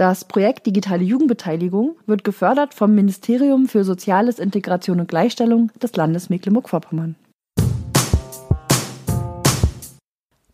Das Projekt Digitale Jugendbeteiligung wird gefördert vom Ministerium für Soziales, Integration und Gleichstellung des Landes Mecklenburg-Vorpommern.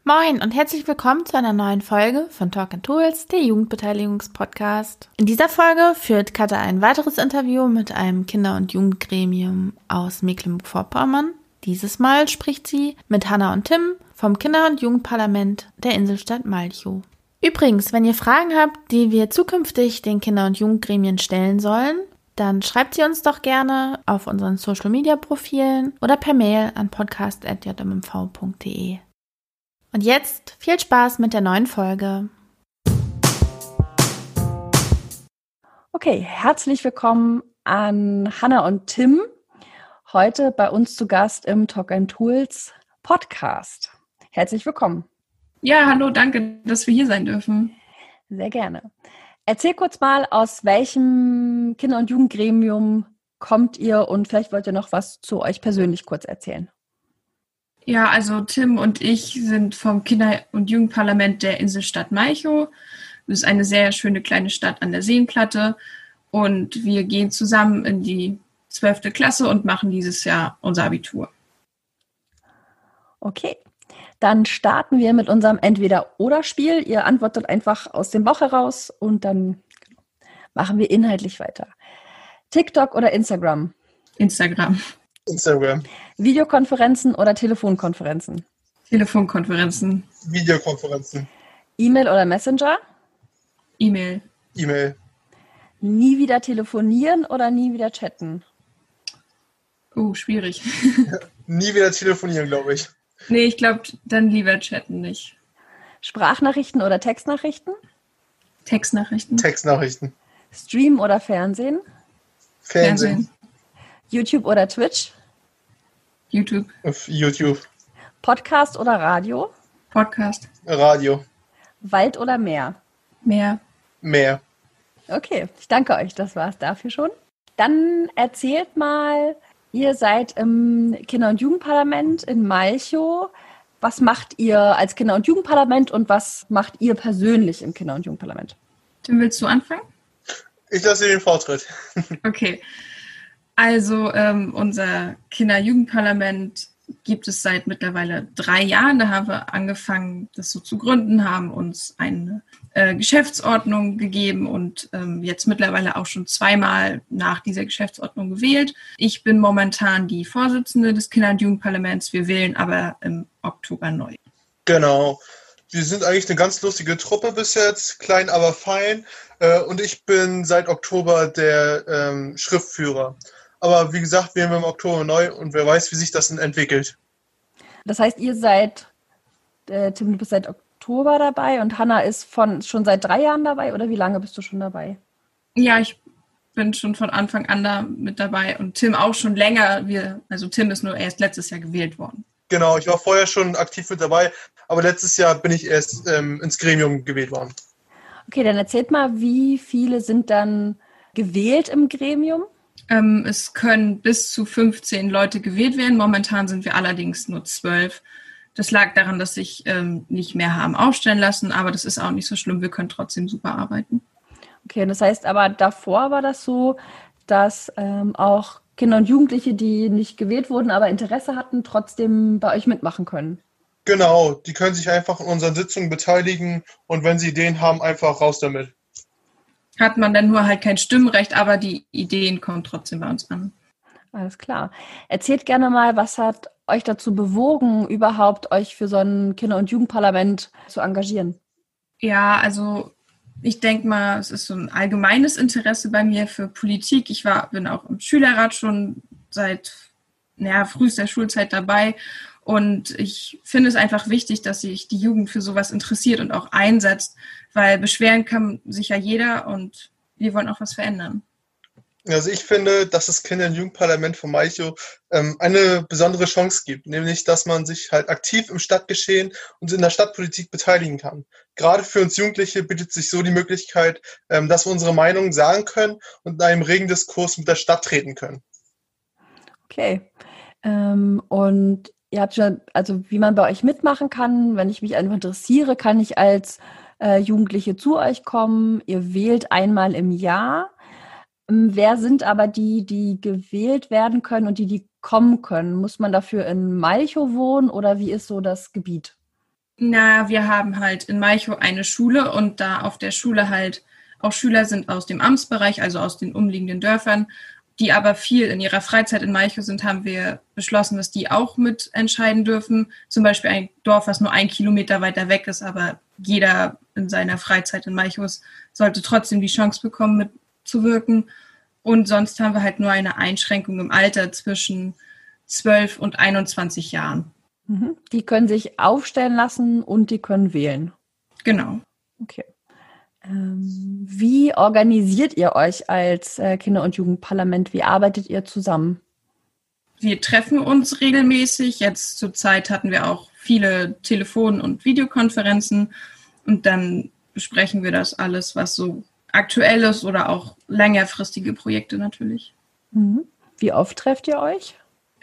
Moin und herzlich willkommen zu einer neuen Folge von Talk and Tools, der Jugendbeteiligungspodcast. In dieser Folge führt Katha ein weiteres Interview mit einem Kinder- und Jugendgremium aus Mecklenburg-Vorpommern. Dieses Mal spricht sie mit Hanna und Tim vom Kinder- und Jugendparlament der Inselstadt Malchow. Übrigens, wenn ihr Fragen habt, die wir zukünftig den Kinder- und Jugendgremien stellen sollen, dann schreibt sie uns doch gerne auf unseren Social Media Profilen oder per Mail an podcast.jmv.de. Und jetzt viel Spaß mit der neuen Folge. Okay, herzlich willkommen an Hanna und Tim. Heute bei uns zu Gast im Talk and Tools Podcast. Herzlich willkommen. Ja, hallo, danke, dass wir hier sein dürfen. Sehr gerne. Erzähl kurz mal, aus welchem Kinder- und Jugendgremium kommt ihr und vielleicht wollt ihr noch was zu euch persönlich kurz erzählen. Ja, also Tim und ich sind vom Kinder- und Jugendparlament der Inselstadt Malchow. Das ist eine sehr schöne kleine Stadt an der Seenplatte. Und wir gehen zusammen in die zwölfte Klasse und machen dieses Jahr unser Abitur. Okay, dann starten wir mit unserem Entweder-Oder-Spiel. Ihr antwortet einfach aus dem Bauch heraus und dann machen wir inhaltlich weiter. TikTok oder Instagram? Instagram. Instagram. Videokonferenzen oder Telefonkonferenzen? Telefonkonferenzen. Videokonferenzen. E-Mail oder Messenger? E-Mail. E-Mail. Nie wieder telefonieren oder nie wieder chatten? Oh, schwierig. Nie wieder telefonieren, glaube ich. Nee, ich glaube, dann lieber chatten nicht. Sprachnachrichten oder Textnachrichten? Textnachrichten. Textnachrichten. Stream oder Fernsehen? Fernsehen. YouTube oder Twitch? YouTube. Auf YouTube. Podcast oder Radio? Podcast. Radio. Wald oder Meer? Mehr. Mehr. Okay, ich danke euch. Das war es dafür schon. Dann erzählt mal, ihr seid im Kinder- und Jugendparlament in Malchow. Was macht ihr als Kinder- und Jugendparlament und was macht ihr persönlich im Kinder- und Jugendparlament? Tim, willst du anfangen? Ich lasse dir den Vortritt. Okay. Also ähm, unser Kinder-Jugendparlament gibt es seit mittlerweile drei Jahren. Da haben wir angefangen, das so zu gründen, haben uns eine äh, Geschäftsordnung gegeben und ähm, jetzt mittlerweile auch schon zweimal nach dieser Geschäftsordnung gewählt. Ich bin momentan die Vorsitzende des Kinder- und Jugendparlaments. Wir wählen aber im Oktober neu. Genau. Wir sind eigentlich eine ganz lustige Truppe bis jetzt, klein aber fein. Äh, und ich bin seit Oktober der ähm, Schriftführer. Aber wie gesagt, wählen wir im Oktober neu und wer weiß, wie sich das denn entwickelt. Das heißt, ihr seid, äh, Tim, du bist seit Oktober dabei und Hanna ist von schon seit drei Jahren dabei oder wie lange bist du schon dabei? Ja, ich bin schon von Anfang an da mit dabei und Tim auch schon länger. Wir, also Tim ist nur erst letztes Jahr gewählt worden. Genau, ich war vorher schon aktiv mit dabei, aber letztes Jahr bin ich erst ähm, ins Gremium gewählt worden. Okay, dann erzählt mal, wie viele sind dann gewählt im Gremium? Ähm, es können bis zu 15 Leute gewählt werden. Momentan sind wir allerdings nur 12. Das lag daran, dass sich ähm, nicht mehr haben aufstellen lassen, aber das ist auch nicht so schlimm. Wir können trotzdem super arbeiten. Okay, das heißt aber davor war das so, dass ähm, auch Kinder und Jugendliche, die nicht gewählt wurden, aber Interesse hatten, trotzdem bei euch mitmachen können. Genau, die können sich einfach in unseren Sitzungen beteiligen und wenn sie Ideen haben, einfach raus damit. Hat man dann nur halt kein Stimmrecht, aber die Ideen kommen trotzdem bei uns an. Alles klar. Erzählt gerne mal, was hat euch dazu bewogen, überhaupt euch für so ein Kinder- und Jugendparlament zu engagieren? Ja, also ich denke mal, es ist so ein allgemeines Interesse bei mir für Politik. Ich war, bin auch im Schülerrat schon seit naja, frühester Schulzeit dabei. Und ich finde es einfach wichtig, dass sich die Jugend für sowas interessiert und auch einsetzt, weil beschweren kann sich ja jeder und wir wollen auch was verändern. Also ich finde, dass das Kinder- und Jugendparlament von Maicho ähm, eine besondere Chance gibt, nämlich dass man sich halt aktiv im Stadtgeschehen und in der Stadtpolitik beteiligen kann. Gerade für uns Jugendliche bietet sich so die Möglichkeit, ähm, dass wir unsere Meinung sagen können und in einem regen Diskurs mit der Stadt treten können. Okay. Ähm, und ihr habt schon, also wie man bei euch mitmachen kann, wenn ich mich einfach interessiere, kann ich als äh, Jugendliche zu euch kommen. Ihr wählt einmal im Jahr. Ähm, wer sind aber die, die gewählt werden können und die, die kommen können? Muss man dafür in Malchow wohnen oder wie ist so das Gebiet? Na, wir haben halt in Malchow eine Schule und da auf der Schule halt auch Schüler sind aus dem Amtsbereich, also aus den umliegenden Dörfern, die aber viel in ihrer Freizeit in Malchow sind, haben wir beschlossen, dass die auch mitentscheiden dürfen. Zum Beispiel ein Dorf, was nur ein Kilometer weiter weg ist, aber jeder in seiner Freizeit in Malchow sollte trotzdem die Chance bekommen, mit zu wirken. Und sonst haben wir halt nur eine Einschränkung im Alter zwischen 12 und 21 Jahren. Mhm. Die können sich aufstellen lassen und die können wählen. Genau. Okay. Ähm, wie organisiert ihr euch als äh, Kinder- und Jugendparlament? Wie arbeitet ihr zusammen? Wir treffen uns regelmäßig. Jetzt zur Zeit hatten wir auch viele Telefon- und Videokonferenzen und dann besprechen wir das alles, was so aktuelles oder auch längerfristige Projekte natürlich. Mhm. Wie oft trefft ihr euch?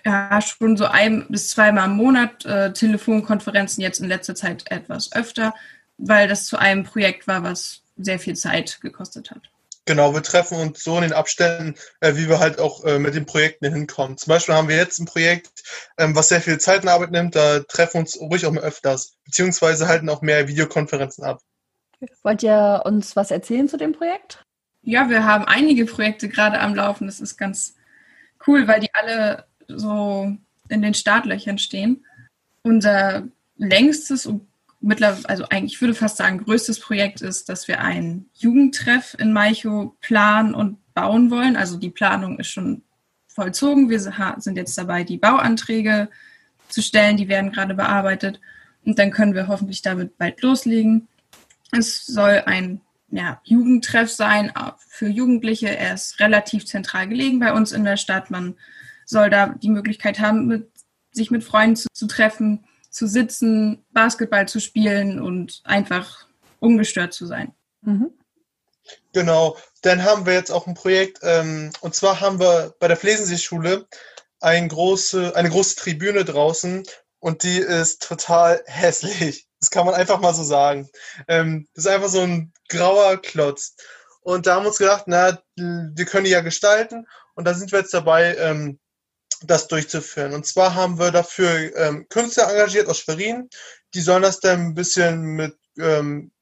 Ja, schon so ein bis zweimal im Monat, äh, Telefonkonferenzen jetzt in letzter Zeit etwas öfter, weil das zu einem Projekt war, was sehr viel Zeit gekostet hat. Genau, wir treffen uns so in den Abständen, äh, wie wir halt auch äh, mit den Projekten hinkommen. Zum Beispiel haben wir jetzt ein Projekt, ähm, was sehr viel Zeit in Arbeit nimmt, da treffen wir uns ruhig auch mal öfters, beziehungsweise halten auch mehr Videokonferenzen ab. Wollt ihr uns was erzählen zu dem Projekt? Ja, wir haben einige Projekte gerade am Laufen. Das ist ganz cool, weil die alle so in den Startlöchern stehen. Unser längstes und mittlerweile, also eigentlich, ich würde fast sagen, größtes Projekt ist, dass wir einen Jugendtreff in Malchow planen und bauen wollen. Also die Planung ist schon vollzogen. Wir sind jetzt dabei, die Bauanträge zu stellen. Die werden gerade bearbeitet. Und dann können wir hoffentlich damit bald loslegen. Es soll ein ja, Jugendtreff sein für Jugendliche. Er ist relativ zentral gelegen bei uns in der Stadt. Man soll da die Möglichkeit haben, mit, sich mit Freunden zu, zu treffen, zu sitzen, Basketball zu spielen und einfach ungestört zu sein. Mhm. Genau, dann haben wir jetzt auch ein Projekt, ähm, und zwar haben wir bei der Flesensee-Schule ein große, eine große Tribüne draußen und die ist total hässlich. Das kann man einfach mal so sagen. Ähm, das ist einfach so ein grauer Klotz. Und da haben wir uns gedacht, na, wir können die ja gestalten. Und da sind wir jetzt dabei, ähm, das durchzuführen. Und zwar haben wir dafür ähm, Künstler engagiert aus Schwerin. Die sollen das dann ein bisschen mit ähm,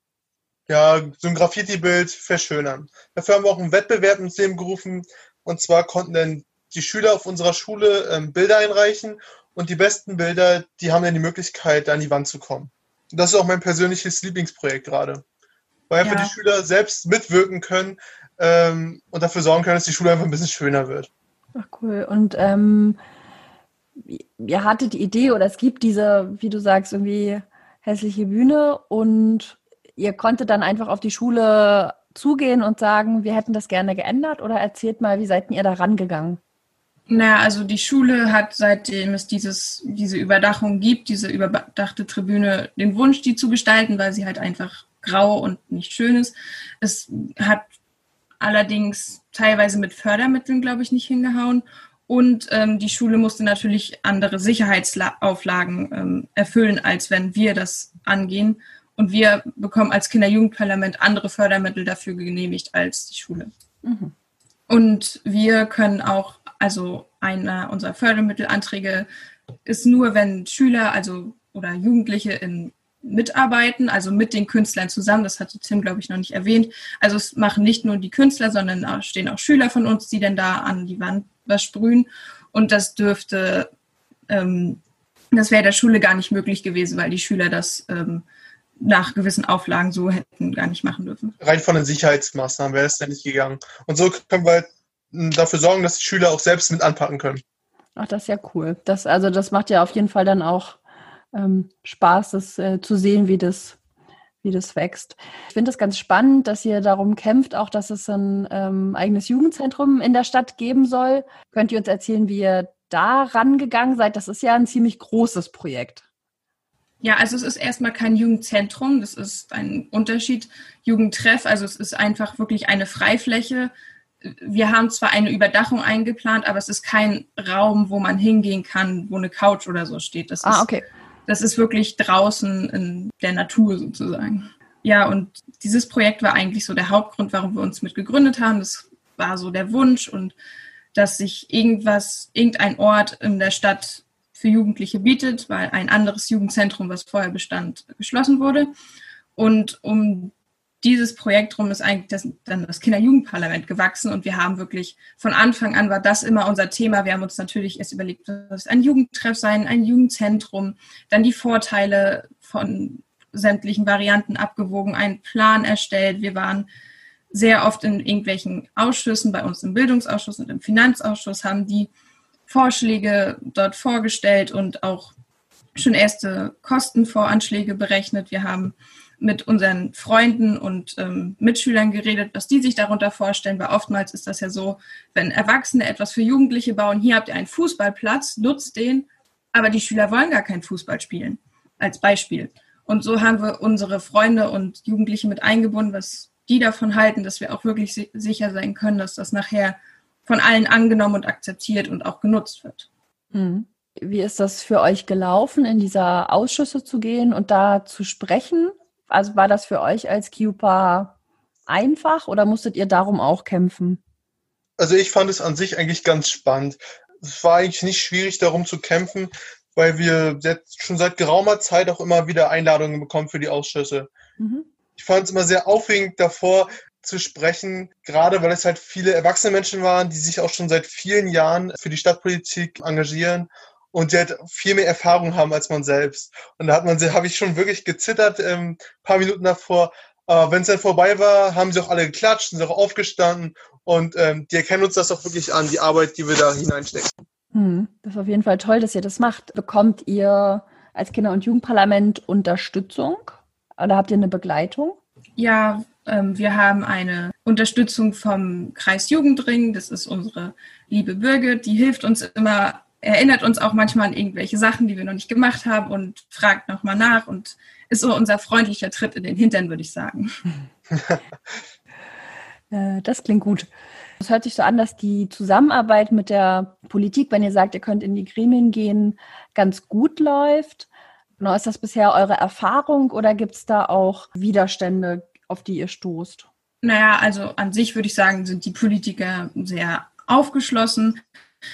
ja, so ein Graffiti-Bild verschönern. Dafür haben wir auch einen Wettbewerb ins Leben gerufen. Und zwar konnten dann die Schüler auf unserer Schule ähm, Bilder einreichen. Und die besten Bilder, die haben dann die Möglichkeit, da an die Wand zu kommen. Und das ist auch mein persönliches Lieblingsprojekt gerade. Weil einfach ja. die Schüler selbst mitwirken können ähm, und dafür sorgen können, dass die Schule einfach ein bisschen schöner wird. Ach cool. Und ähm, ihr hattet die Idee oder es gibt diese, wie du sagst, irgendwie hässliche Bühne und ihr konntet dann einfach auf die Schule zugehen und sagen, wir hätten das gerne geändert oder erzählt mal, wie seid ihr da rangegangen? Naja, also die Schule hat, seitdem es dieses, diese Überdachung gibt, diese überdachte Tribüne, den Wunsch, die zu gestalten, weil sie halt einfach grau und nicht schön ist. Es hat allerdings teilweise mit Fördermitteln, glaube ich, nicht hingehauen. Und ähm, die Schule musste natürlich andere Sicherheitsauflagen ähm, erfüllen, als wenn wir das angehen. Und wir bekommen als Kinderjugendparlament andere Fördermittel dafür genehmigt als die Schule. Mhm. Und wir können auch also einer unserer Fördermittelanträge ist nur, wenn Schüler, also oder Jugendliche in mitarbeiten, also mit den Künstlern zusammen. Das hatte Tim, glaube ich, noch nicht erwähnt. Also es machen nicht nur die Künstler, sondern da stehen auch Schüler von uns, die dann da an die Wand was sprühen. Und das dürfte, ähm, das wäre der Schule gar nicht möglich gewesen, weil die Schüler das ähm, nach gewissen Auflagen so hätten gar nicht machen dürfen. Rein von den Sicherheitsmaßnahmen wäre es ja nicht gegangen. Und so können wir dafür sorgen, dass die Schüler auch selbst mit anpacken können. Ach, das ist ja cool. Das, also das macht ja auf jeden Fall dann auch ähm, Spaß, das äh, zu sehen, wie das wie das wächst. Ich finde es ganz spannend, dass ihr darum kämpft, auch dass es ein ähm, eigenes Jugendzentrum in der Stadt geben soll. Könnt ihr uns erzählen, wie ihr da rangegangen seid? Das ist ja ein ziemlich großes Projekt. Ja, also es ist erstmal kein Jugendzentrum, das ist ein Unterschied. Jugendtreff, also es ist einfach wirklich eine Freifläche. Wir haben zwar eine Überdachung eingeplant, aber es ist kein Raum, wo man hingehen kann, wo eine Couch oder so steht. Das ah, ist, okay. Das ist wirklich draußen in der Natur sozusagen. Ja, und dieses Projekt war eigentlich so der Hauptgrund, warum wir uns mit gegründet haben. Das war so der Wunsch und dass sich irgendwas, irgendein Ort in der Stadt für Jugendliche bietet, weil ein anderes Jugendzentrum, was vorher bestand, geschlossen wurde. Und um dieses Projekt rum ist eigentlich das, dann das Kinderjugendparlament gewachsen und wir haben wirklich von Anfang an war das immer unser Thema. Wir haben uns natürlich erst überlegt, was ein Jugendtreff sein, ein Jugendzentrum, dann die Vorteile von sämtlichen Varianten abgewogen, einen Plan erstellt. Wir waren sehr oft in irgendwelchen Ausschüssen, bei uns im Bildungsausschuss und im Finanzausschuss, haben die Vorschläge dort vorgestellt und auch schon erste Kostenvoranschläge berechnet. Wir haben mit unseren Freunden und ähm, Mitschülern geredet, was die sich darunter vorstellen, weil oftmals ist das ja so, wenn Erwachsene etwas für Jugendliche bauen, hier habt ihr einen Fußballplatz, nutzt den, aber die Schüler wollen gar keinen Fußball spielen, als Beispiel. Und so haben wir unsere Freunde und Jugendliche mit eingebunden, was die davon halten, dass wir auch wirklich si sicher sein können, dass das nachher von allen angenommen und akzeptiert und auch genutzt wird. Mhm. Wie ist das für euch gelaufen, in dieser Ausschüsse zu gehen und da zu sprechen? Also war das für euch als Cupa einfach oder musstet ihr darum auch kämpfen? Also ich fand es an sich eigentlich ganz spannend. Es war eigentlich nicht schwierig, darum zu kämpfen, weil wir jetzt schon seit geraumer Zeit auch immer wieder Einladungen bekommen für die Ausschüsse. Mhm. Ich fand es immer sehr aufregend davor zu sprechen, gerade weil es halt viele erwachsene Menschen waren, die sich auch schon seit vielen Jahren für die Stadtpolitik engagieren und die halt viel mehr Erfahrung haben als man selbst. Und da hat man, habe ich schon wirklich gezittert, ähm, paar Minuten davor. Aber wenn es dann vorbei war, haben sie auch alle geklatscht, sind auch aufgestanden und ähm, die erkennen uns das auch wirklich an, die Arbeit, die wir da hineinstecken. Hm, das ist auf jeden Fall toll, dass ihr das macht. Bekommt ihr als Kinder- und Jugendparlament Unterstützung oder habt ihr eine Begleitung? Ja, ähm, wir haben eine Unterstützung vom Kreis Jugendring. Das ist unsere liebe Birgit. Die hilft uns immer erinnert uns auch manchmal an irgendwelche Sachen, die wir noch nicht gemacht haben und fragt nochmal nach und ist so unser freundlicher Tritt in den Hintern, würde ich sagen. Äh, das klingt gut. Es hört sich so an, dass die Zusammenarbeit mit der Politik, wenn ihr sagt, ihr könnt in die Gremien gehen, ganz gut läuft. Genau, ist das bisher eure Erfahrung oder gibt es da auch Widerstände, auf die ihr stoßt? Naja, also an sich würde ich sagen, sind die Politiker sehr aufgeschlossen.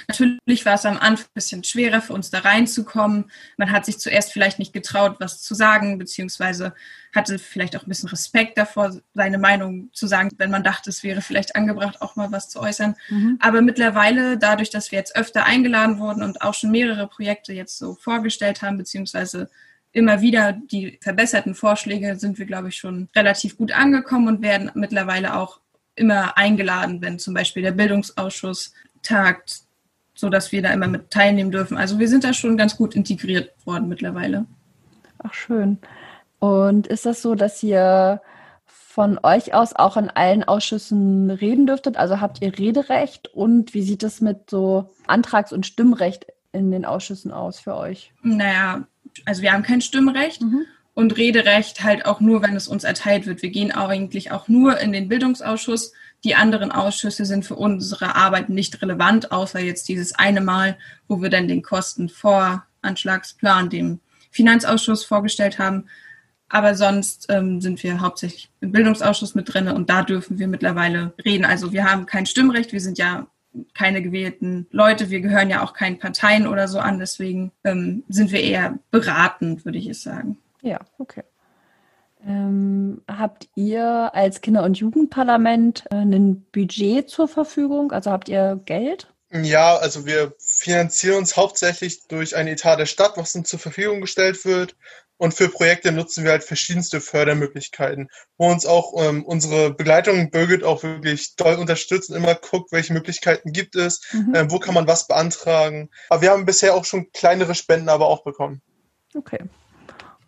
Natürlich war es am Anfang ein bisschen schwerer für uns da reinzukommen. Man hat sich zuerst vielleicht nicht getraut, was zu sagen, beziehungsweise hatte vielleicht auch ein bisschen Respekt davor, seine Meinung zu sagen, wenn man dachte, es wäre vielleicht angebracht, auch mal was zu äußern. Mhm. Aber mittlerweile, dadurch, dass wir jetzt öfter eingeladen wurden und auch schon mehrere Projekte jetzt so vorgestellt haben, beziehungsweise immer wieder die verbesserten Vorschläge, sind wir, glaube ich, schon relativ gut angekommen und werden mittlerweile auch immer eingeladen, wenn zum Beispiel der Bildungsausschuss tagt, so dass wir da immer mit teilnehmen dürfen. Also wir sind da schon ganz gut integriert worden mittlerweile. Ach schön. Und ist das so, dass ihr von euch aus auch in allen Ausschüssen reden dürftet? Also habt ihr Rederecht und wie sieht es mit so Antrags- und Stimmrecht in den Ausschüssen aus für euch? Naja, also wir haben kein Stimmrecht. Mhm und Rederecht halt auch nur, wenn es uns erteilt wird. Wir gehen eigentlich auch nur in den Bildungsausschuss. Die anderen Ausschüsse sind für unsere Arbeit nicht relevant, außer jetzt dieses eine Mal, wo wir dann den Kostenvoranschlagsplan dem Finanzausschuss vorgestellt haben. Aber sonst ähm, sind wir hauptsächlich im Bildungsausschuss mit drin und da dürfen wir mittlerweile reden. Also wir haben kein Stimmrecht, wir sind ja keine gewählten Leute, wir gehören ja auch keinen Parteien oder so an, deswegen ähm, sind wir eher beratend, würde ich es sagen. Ja, okay. Ähm, habt ihr als Kinder- und Jugendparlament äh, ein Budget zur Verfügung? Also habt ihr Geld? Ja, also wir finanzieren uns hauptsächlich durch ein Etat der Stadt, was uns zur Verfügung gestellt wird. Und für Projekte nutzen wir halt verschiedenste Fördermöglichkeiten, wo uns auch ähm, unsere Begleitung Birgit auch wirklich toll unterstützt und immer guckt, welche Möglichkeiten gibt es, mhm. äh, wo kann man was beantragen. Aber wir haben bisher auch schon kleinere Spenden aber auch bekommen. Okay.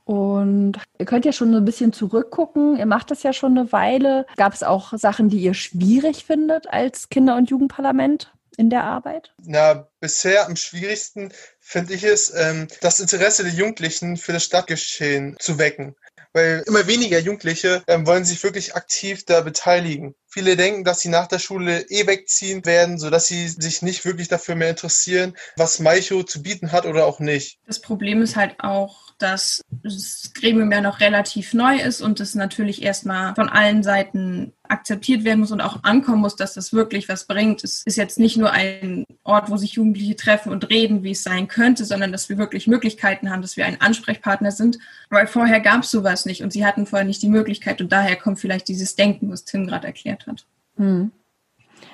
Und ihr könnt ja schon so ein bisschen zurückgucken. Ihr macht das ja schon eine Weile. Gab es auch Sachen, die ihr schwierig findet als Kinder- und Jugendparlament in der Arbeit? Na, bisher am schwierigsten finde ich es, ähm, das Interesse der Jugendlichen für das Stadtgeschehen zu wecken weil immer weniger Jugendliche ähm, wollen sich wirklich aktiv da beteiligen. Viele denken, dass sie nach der Schule eh wegziehen werden, sodass sie sich nicht wirklich dafür mehr interessieren, was Maicho zu bieten hat oder auch nicht. Das Problem ist halt auch, dass das Gremium ja noch relativ neu ist und es natürlich erstmal von allen Seiten akzeptiert werden muss und auch ankommen muss, dass das wirklich was bringt. Es ist jetzt nicht nur ein Ort, wo sich Jugendliche treffen und reden, wie es sein könnte, sondern dass wir wirklich Möglichkeiten haben, dass wir ein Ansprechpartner sind, weil vorher gab es sowas nicht und sie hatten vorher nicht die Möglichkeit und daher kommt vielleicht dieses Denken, was Tim gerade erklärt hat. Hm.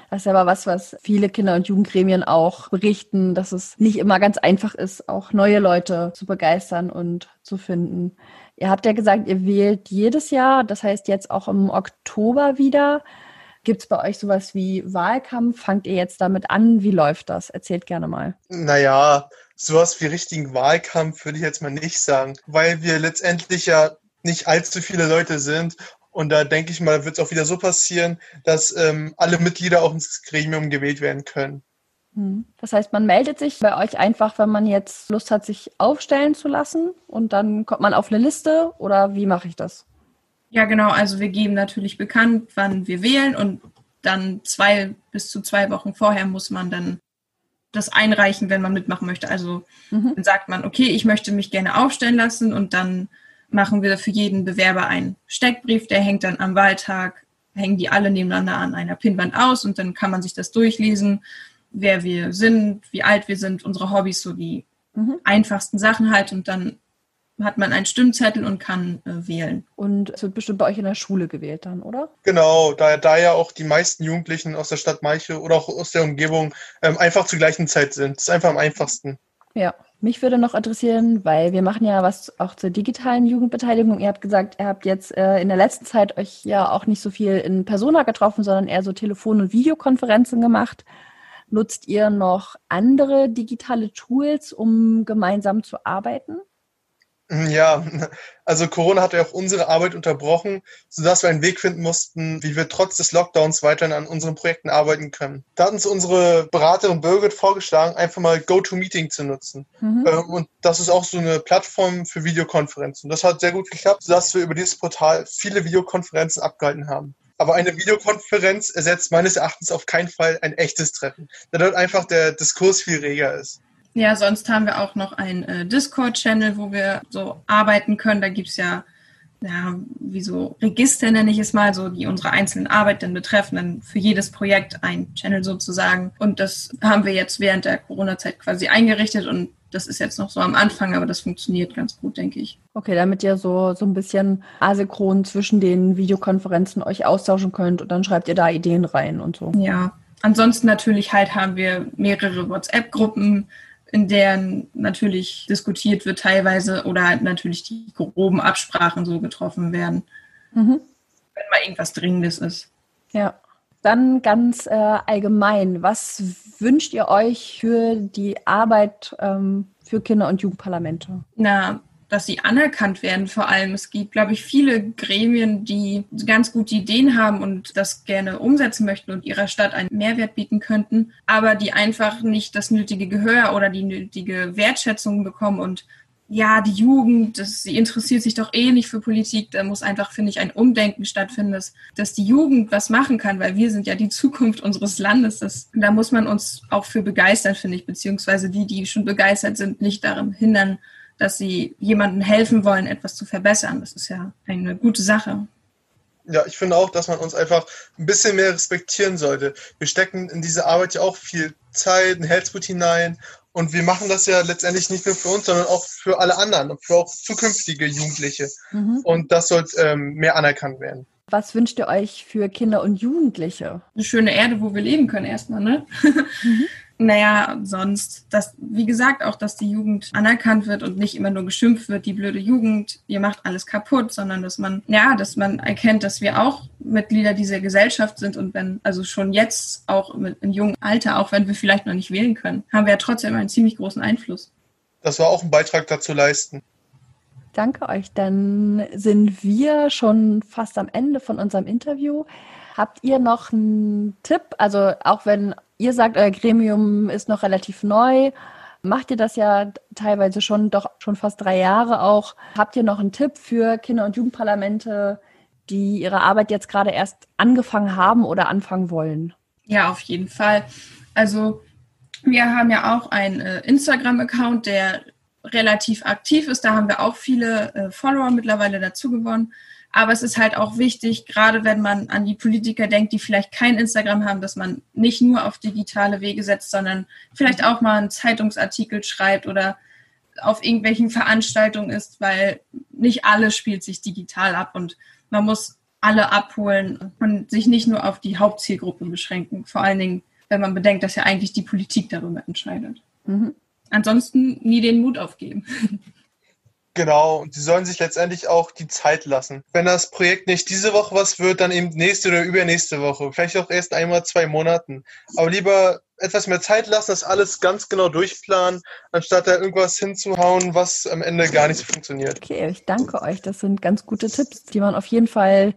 Das ist aber was, was viele Kinder- und Jugendgremien auch berichten, dass es nicht immer ganz einfach ist, auch neue Leute zu begeistern und zu finden. Ihr habt ja gesagt, ihr wählt jedes Jahr, das heißt jetzt auch im Oktober wieder. Gibt es bei euch sowas wie Wahlkampf? Fangt ihr jetzt damit an? Wie läuft das? Erzählt gerne mal. Naja, sowas wie richtigen Wahlkampf würde ich jetzt mal nicht sagen, weil wir letztendlich ja nicht allzu viele Leute sind und da denke ich mal, wird es auch wieder so passieren, dass ähm, alle Mitglieder auch ins Gremium gewählt werden können. Hm. Das heißt, man meldet sich bei euch einfach, wenn man jetzt Lust hat, sich aufstellen zu lassen und dann kommt man auf eine Liste oder wie mache ich das? Ja, genau. Also wir geben natürlich bekannt, wann wir wählen und dann zwei bis zu zwei Wochen vorher muss man dann das einreichen, wenn man mitmachen möchte. Also mhm. dann sagt man, okay, ich möchte mich gerne aufstellen lassen und dann machen wir für jeden Bewerber einen Steckbrief, der hängt dann am Wahltag, hängen die alle nebeneinander an einer Pinnwand aus und dann kann man sich das durchlesen, wer wir sind, wie alt wir sind, unsere Hobbys, so die mhm. einfachsten Sachen halt und dann hat man einen Stimmzettel und kann äh, wählen. Und es wird bestimmt bei euch in der Schule gewählt dann, oder? Genau, da, da ja auch die meisten Jugendlichen aus der Stadt Meiche oder auch aus der Umgebung ähm, einfach zur gleichen Zeit sind. Das ist einfach am einfachsten. Ja. Mich würde noch interessieren, weil wir machen ja was auch zur digitalen Jugendbeteiligung. Ihr habt gesagt, ihr habt jetzt äh, in der letzten Zeit euch ja auch nicht so viel in Persona getroffen, sondern eher so Telefon- und Videokonferenzen gemacht. Nutzt ihr noch andere digitale Tools, um gemeinsam zu arbeiten? Ja, also Corona hat ja auch unsere Arbeit unterbrochen, sodass wir einen Weg finden mussten, wie wir trotz des Lockdowns weiterhin an unseren Projekten arbeiten können. Da hat uns unsere Beraterin Birgit vorgeschlagen, einfach mal GoToMeeting zu nutzen. Mhm. Ähm, und das ist auch so eine Plattform für Videokonferenzen. Das hat sehr gut geklappt, sodass wir über dieses Portal viele Videokonferenzen abgehalten haben. Aber eine Videokonferenz ersetzt meines Erachtens auf keinen Fall ein echtes Treffen, da dort einfach der Diskurs viel reger ist. Ja, sonst haben wir auch noch einen äh, Discord-Channel, wo wir so arbeiten können. Da gibt's ja, ja, wie so Register nenne ich es mal, so die unsere einzelnen Arbeiten betreffen, dann für jedes Projekt ein Channel sozusagen. Und das haben wir jetzt während der Corona-Zeit quasi eingerichtet und das ist jetzt noch so am Anfang, aber das funktioniert ganz gut, denke ich. Okay, damit ihr so, so ein bisschen asynchron zwischen den Videokonferenzen euch austauschen könnt und dann schreibt ihr da Ideen rein und so. Ja, ansonsten natürlich halt haben wir mehrere WhatsApp-Gruppen, in deren natürlich diskutiert wird teilweise oder halt natürlich die groben Absprachen so getroffen werden, mhm. wenn mal irgendwas Dringendes ist. Ja. Dann ganz äh, allgemein, was wünscht ihr euch für die Arbeit ähm, für Kinder- und Jugendparlamente? Na, dass sie anerkannt werden vor allem. Es gibt, glaube ich, viele Gremien, die ganz gute Ideen haben und das gerne umsetzen möchten und ihrer Stadt einen Mehrwert bieten könnten, aber die einfach nicht das nötige Gehör oder die nötige Wertschätzung bekommen und ja, die Jugend, das, sie interessiert sich doch eh nicht für Politik. Da muss einfach, finde ich, ein Umdenken stattfinden, dass, dass die Jugend was machen kann, weil wir sind ja die Zukunft unseres Landes. Das, da muss man uns auch für begeistern, finde ich, beziehungsweise die, die schon begeistert sind, nicht daran hindern, dass sie jemandem helfen wollen, etwas zu verbessern. Das ist ja eine gute Sache. Ja, ich finde auch, dass man uns einfach ein bisschen mehr respektieren sollte. Wir stecken in diese Arbeit ja auch viel Zeit, ein Herzblut hinein und wir machen das ja letztendlich nicht nur für uns, sondern auch für alle anderen und für auch zukünftige Jugendliche. Mhm. Und das sollte ähm, mehr anerkannt werden. Was wünscht ihr euch für Kinder und Jugendliche? Eine schöne Erde, wo wir leben können erstmal, ne? Mhm. Naja, sonst, dass, wie gesagt, auch, dass die Jugend anerkannt wird und nicht immer nur geschimpft wird, die blöde Jugend, ihr macht alles kaputt, sondern dass man, ja, dass man erkennt, dass wir auch Mitglieder dieser Gesellschaft sind und wenn, also schon jetzt auch mit, im jungen Alter, auch wenn wir vielleicht noch nicht wählen können, haben wir ja trotzdem einen ziemlich großen Einfluss. Das war auch ein Beitrag dazu leisten. danke euch. Dann sind wir schon fast am Ende von unserem Interview. Habt ihr noch einen Tipp? Also auch wenn ihr sagt, euer Gremium ist noch relativ neu, macht ihr das ja teilweise schon doch schon fast drei Jahre auch. Habt ihr noch einen Tipp für Kinder- und Jugendparlamente, die ihre Arbeit jetzt gerade erst angefangen haben oder anfangen wollen? Ja, auf jeden Fall. Also wir haben ja auch einen äh, Instagram-Account, der relativ aktiv ist. Da haben wir auch viele äh, Follower mittlerweile dazu gewonnen. Aber es ist halt auch wichtig, gerade wenn man an die Politiker denkt, die vielleicht kein Instagram haben, dass man nicht nur auf digitale Wege setzt, sondern vielleicht auch mal einen Zeitungsartikel schreibt oder auf irgendwelchen Veranstaltungen ist, weil nicht alles spielt sich digital ab und man muss alle abholen und sich nicht nur auf die Hauptzielgruppe beschränken. Vor allen Dingen, wenn man bedenkt, dass ja eigentlich die Politik darüber entscheidet. Mhm. Ansonsten nie den Mut aufgeben. Genau, und sie sollen sich letztendlich auch die Zeit lassen. Wenn das Projekt nicht diese Woche was wird, dann eben nächste oder übernächste Woche. Vielleicht auch erst einmal zwei Monaten. Aber lieber etwas mehr Zeit lassen, das alles ganz genau durchplanen, anstatt da irgendwas hinzuhauen, was am Ende gar nicht so funktioniert. Okay, ich danke euch. Das sind ganz gute Tipps, die man auf jeden Fall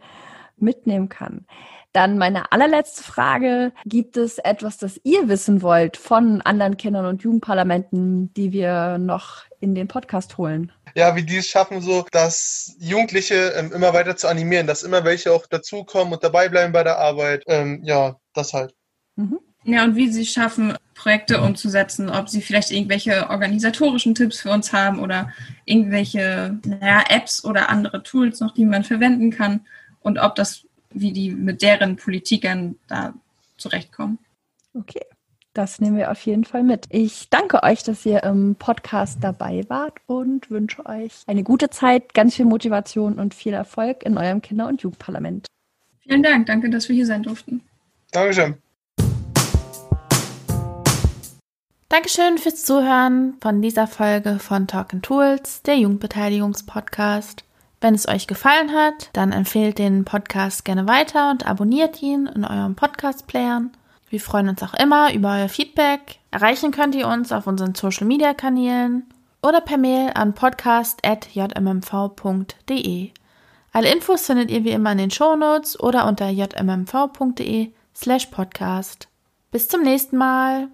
mitnehmen kann. Dann meine allerletzte Frage. Gibt es etwas, das ihr wissen wollt von anderen Kindern- und Jugendparlamenten, die wir noch in den Podcast holen? Ja, wie die es schaffen, so dass Jugendliche ähm, immer weiter zu animieren, dass immer welche auch dazukommen und dabei bleiben bei der Arbeit. Ähm, ja, das halt. Mhm. Ja, und wie sie schaffen, Projekte umzusetzen, ob sie vielleicht irgendwelche organisatorischen Tipps für uns haben oder irgendwelche naja, Apps oder andere Tools noch, die man verwenden kann und ob das wie die mit deren Politikern da zurechtkommen. Okay, das nehmen wir auf jeden Fall mit. Ich danke euch, dass ihr im Podcast dabei wart und wünsche euch eine gute Zeit, ganz viel Motivation und viel Erfolg in eurem Kinder- und Jugendparlament. Vielen Dank, danke, dass wir hier sein durften. Dankeschön. Dankeschön fürs Zuhören von dieser Folge von Talk Tools, der Jugendbeteiligungspodcast. Wenn es euch gefallen hat, dann empfehlt den Podcast gerne weiter und abonniert ihn in eurem Podcast-Playern. Wir freuen uns auch immer über euer Feedback. Erreichen könnt ihr uns auf unseren Social-Media-Kanälen oder per Mail an podcast.jmmv.de. Alle Infos findet ihr wie immer in den Shownotes oder unter jmmv.de slash podcast. Bis zum nächsten Mal.